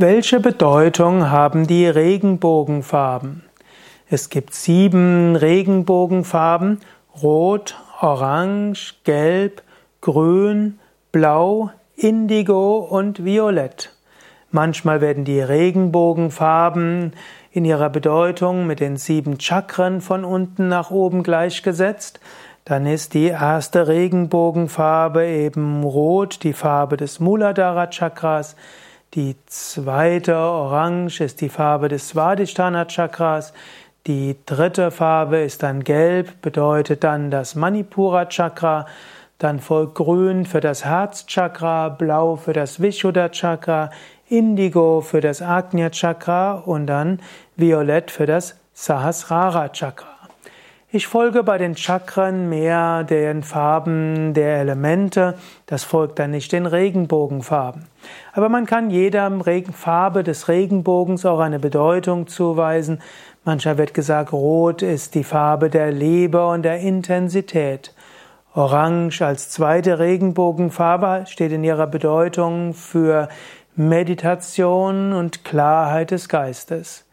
Welche Bedeutung haben die Regenbogenfarben? Es gibt sieben Regenbogenfarben. Rot, Orange, Gelb, Grün, Blau, Indigo und Violett. Manchmal werden die Regenbogenfarben in ihrer Bedeutung mit den sieben Chakren von unten nach oben gleichgesetzt. Dann ist die erste Regenbogenfarbe eben Rot, die Farbe des Muladhara Chakras. Die zweite Orange ist die Farbe des Svadhisthana Chakras. Die dritte Farbe ist dann Gelb, bedeutet dann das Manipura Chakra. Dann folgt Grün für das Herzchakra, Blau für das Vishuddha Chakra, Indigo für das Agnya Chakra und dann Violett für das Sahasrara Chakra. Ich folge bei den Chakren mehr den Farben der Elemente, das folgt dann nicht den Regenbogenfarben. Aber man kann jeder Farbe des Regenbogens auch eine Bedeutung zuweisen. Mancher wird gesagt, Rot ist die Farbe der Liebe und der Intensität. Orange als zweite Regenbogenfarbe steht in ihrer Bedeutung für Meditation und Klarheit des Geistes.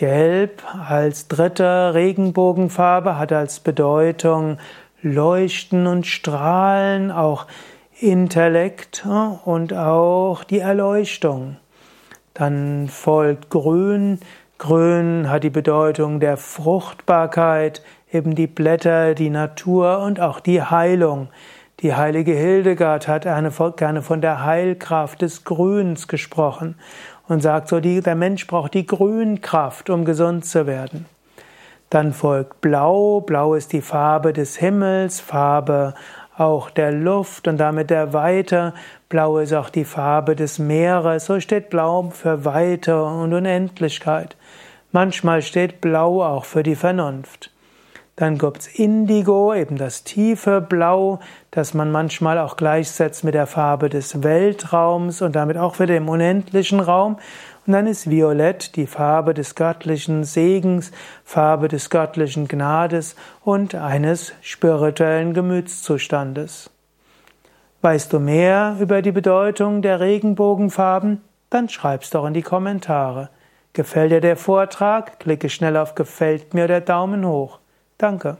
Gelb als dritte Regenbogenfarbe hat als Bedeutung Leuchten und Strahlen, auch Intellekt und auch die Erleuchtung. Dann folgt Grün. Grün hat die Bedeutung der Fruchtbarkeit, eben die Blätter, die Natur und auch die Heilung. Die heilige Hildegard hat gerne von der Heilkraft des Grüns gesprochen und sagt so, die, der Mensch braucht die Grünkraft, um gesund zu werden. Dann folgt Blau. Blau ist die Farbe des Himmels, Farbe auch der Luft und damit der Weite. Blau ist auch die Farbe des Meeres. So steht Blau für Weite und Unendlichkeit. Manchmal steht Blau auch für die Vernunft. Dann gibt's Indigo, eben das tiefe Blau, das man manchmal auch gleichsetzt mit der Farbe des Weltraums und damit auch wieder im unendlichen Raum. Und dann ist Violett die Farbe des göttlichen Segens, Farbe des göttlichen Gnades und eines spirituellen Gemütszustandes. Weißt du mehr über die Bedeutung der Regenbogenfarben? Dann schreib's doch in die Kommentare. Gefällt dir der Vortrag? Klicke schnell auf Gefällt mir oder Daumen hoch. Danke.